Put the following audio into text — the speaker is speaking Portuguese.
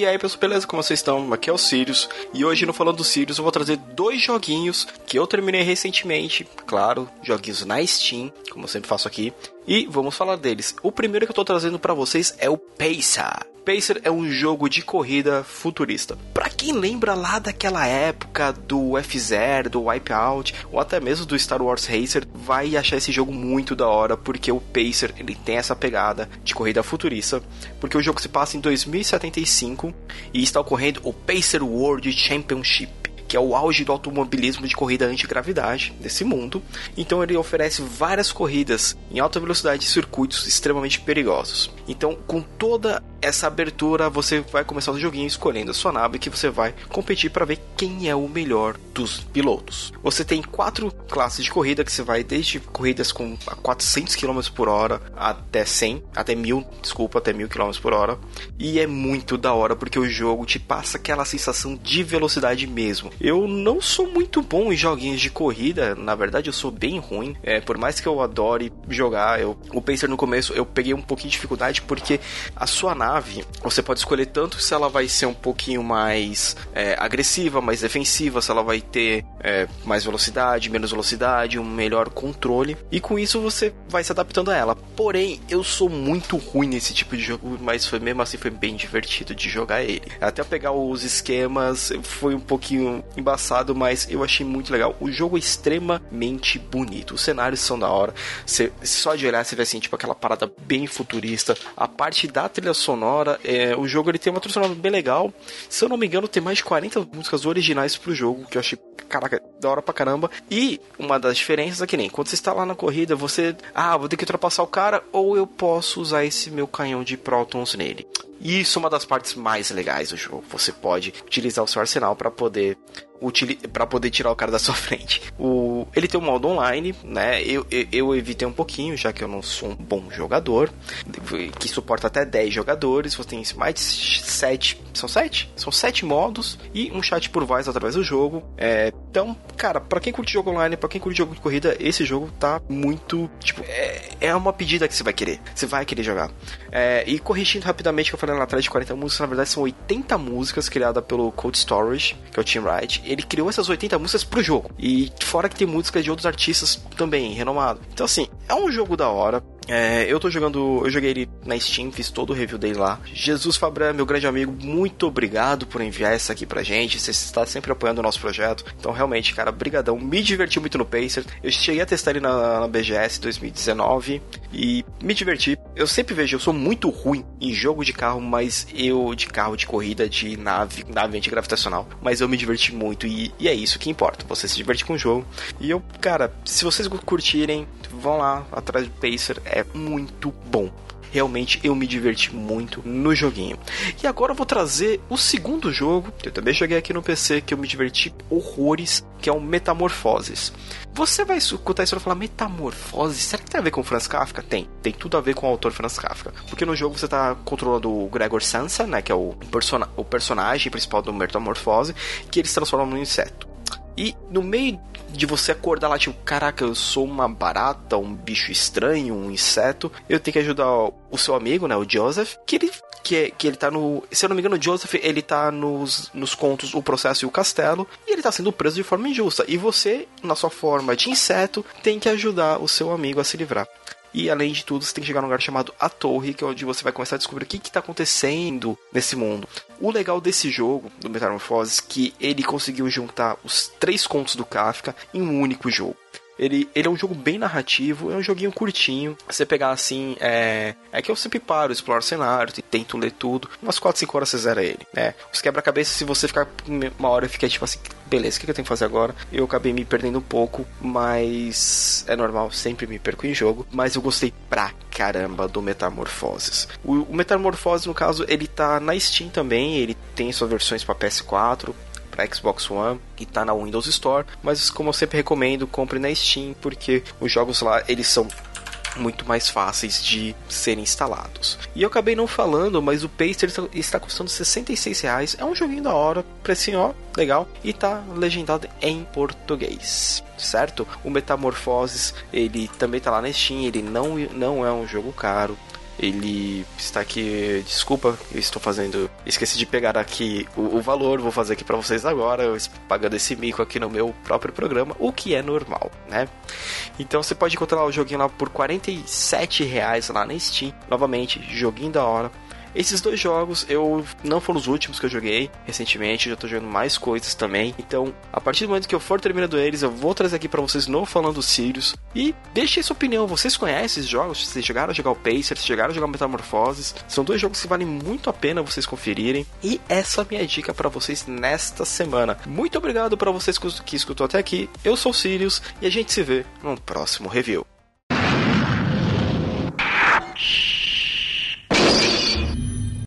E aí pessoal, beleza? Como vocês estão? Aqui é o Sirius e hoje no Falando do Sirius eu vou trazer dois joguinhos que eu terminei recentemente, claro, joguinhos na Steam, como eu sempre faço aqui, e vamos falar deles. O primeiro que eu tô trazendo para vocês é o Pacer. Pacer é um jogo de corrida futurista. Para quem lembra lá daquela época do F-Zero, do Wipeout, ou até mesmo do Star Wars Racer, vai achar esse jogo muito da hora, porque o Pacer ele tem essa pegada de corrida futurista, porque o jogo se passa em 2075 e está ocorrendo o Pacer World Championship que é o auge do automobilismo de corrida antigravidade desse mundo. Então ele oferece várias corridas em alta velocidade e circuitos extremamente perigosos. Então, com toda essa abertura, você vai começar o joguinho escolhendo a sua nave que você vai competir para ver quem é o melhor dos pilotos. Você tem quatro classes de corrida que você vai desde corridas com 400 km por hora até 100, até 1000, desculpa, até 1000 km por hora. E é muito da hora porque o jogo te passa aquela sensação de velocidade mesmo. Eu não sou muito bom em joguinhos de corrida, na verdade eu sou bem ruim. É, por mais que eu adore jogar, eu, o Pacer no começo eu peguei um pouquinho de dificuldade porque a sua nave você pode escolher tanto se ela vai ser um pouquinho mais é, agressiva, mais defensiva, se ela vai ter é, mais velocidade, menos velocidade, um melhor controle. E com isso você vai se adaptando a ela. Porém, eu sou muito ruim nesse tipo de jogo, mas foi mesmo assim foi bem divertido de jogar ele. Até pegar os esquemas foi um pouquinho embaçado, mas eu achei muito legal. O jogo é extremamente bonito. Os cenários são da hora. Você, só de olhar você vê assim, tipo aquela parada bem futurista. A parte da trilha sonora sonora. É, o jogo ele tem uma trilha sonora bem legal. Se eu não me engano, tem mais de 40 músicas originais pro jogo, que eu achei, caraca, da hora pra caramba. E uma das diferenças é que nem quando você está lá na corrida, você, ah, vou ter que ultrapassar o cara, ou eu posso usar esse meu canhão de prótons nele. E isso é uma das partes mais legais do jogo. Você pode utilizar o seu arsenal para poder para poder tirar o cara da sua frente. O, ele tem um modo online, né? Eu, eu, eu, evitei um pouquinho, já que eu não sou um bom jogador, que suporta até 10 jogadores. Você tem mais de 7. São 7? São 7 modos e um chat por voz através do jogo. É, então, cara, para quem curte jogo online, para quem curte jogo de corrida, esse jogo tá muito. Tipo, é, é uma pedida que você vai querer. Você vai querer jogar. É, e corrigindo rapidamente que eu falei lá atrás de 40 músicas, na verdade são 80 músicas criadas pelo Cold Storage, que é o Team Wright ele criou essas 80 músicas pro jogo. E fora que tem músicas de outros artistas também renomados. Então, assim, é um jogo da hora. É, eu tô jogando, eu joguei ele na Steam, fiz todo o review dele lá. Jesus Fabré, meu grande amigo, muito obrigado por enviar essa aqui pra gente. Você está sempre apoiando o nosso projeto. Então, realmente, cara, brigadão. Me diverti muito no Pacer. Eu cheguei a testar ele na, na BGS 2019 e me diverti. Eu sempre vejo, eu sou muito ruim em jogo de carro, mas eu de carro de corrida, de nave, nave antigravitacional, mas eu me diverti muito e, e é isso que importa. Você se diverte com o jogo. E eu, cara, se vocês curtirem, vão lá atrás do Pacer. É é muito bom. Realmente eu me diverti muito no joguinho. E agora eu vou trazer o segundo jogo, que eu também joguei aqui no PC, que eu me diverti horrores, que é o Metamorfoses. Você vai escutar isso e falar, Metamorfose? Será que tem a ver com Franz Kafka? Tem, tem tudo a ver com o autor Franz Kafka. Porque no jogo você está controlando o Gregor Sansa, né, que é o, persona o personagem principal do Metamorfose, que ele se transforma num inseto. E no meio de você acordar lá, tipo, caraca, eu sou uma barata, um bicho estranho, um inseto, eu tenho que ajudar o seu amigo, né, o Joseph, que ele que, que ele tá no. Se eu não me engano, o Joseph ele tá nos, nos contos O Processo e o Castelo. E ele tá sendo preso de forma injusta. E você, na sua forma de inseto, tem que ajudar o seu amigo a se livrar. E além de tudo, você tem que chegar num lugar chamado A Torre, que é onde você vai começar a descobrir o que está acontecendo nesse mundo. O legal desse jogo, do Metamorphoses, é que ele conseguiu juntar os três contos do Kafka em um único jogo. Ele, ele é um jogo bem narrativo, é um joguinho curtinho. Você pegar assim, é. É que eu sempre paro, exploro cenário, tento ler tudo. Umas 4, 5 horas você zera ele. né? Os quebra-cabeça, se você ficar uma hora, fica tipo assim, beleza, o que eu tenho que fazer agora? Eu acabei me perdendo um pouco, mas é normal, sempre me perco em jogo. Mas eu gostei pra caramba do Metamorfoses. O, o Metamorfoses, no caso, ele tá na Steam também, ele tem suas versões para PS4, para Xbox One e tá na Windows Store, mas como eu sempre recomendo, compre na Steam porque os jogos lá eles são muito mais fáceis de serem instalados. E eu acabei não falando, mas o Paster está custando 66 reais. É um joguinho da hora, precinho ó, legal e tá legendado em português, certo? O Metamorfoses ele também tá lá na Steam, ele não, não é um jogo caro Ele está aqui. Desculpa, eu estou fazendo. Esqueci de pegar aqui o, o valor, vou fazer aqui para vocês agora, pagando esse mico aqui no meu próprio programa, o que é normal, né? Então você pode encontrar o joguinho lá por 47 reais lá na Steam. Novamente, joguinho da hora esses dois jogos eu não foram os últimos que eu joguei recentemente, já tô jogando mais coisas também. Então, a partir do momento que eu for terminando eles, eu vou trazer aqui para vocês no Falando Sirius. E deixe sua opinião, vocês conhecem esses jogos? Vocês chegaram a jogar o Pacer, vocês chegaram a jogar Metamorfoses? São dois jogos que valem muito a pena vocês conferirem. E essa é a minha dica para vocês nesta semana. Muito obrigado para vocês que escutou até aqui. Eu sou o Sirius e a gente se vê no próximo review.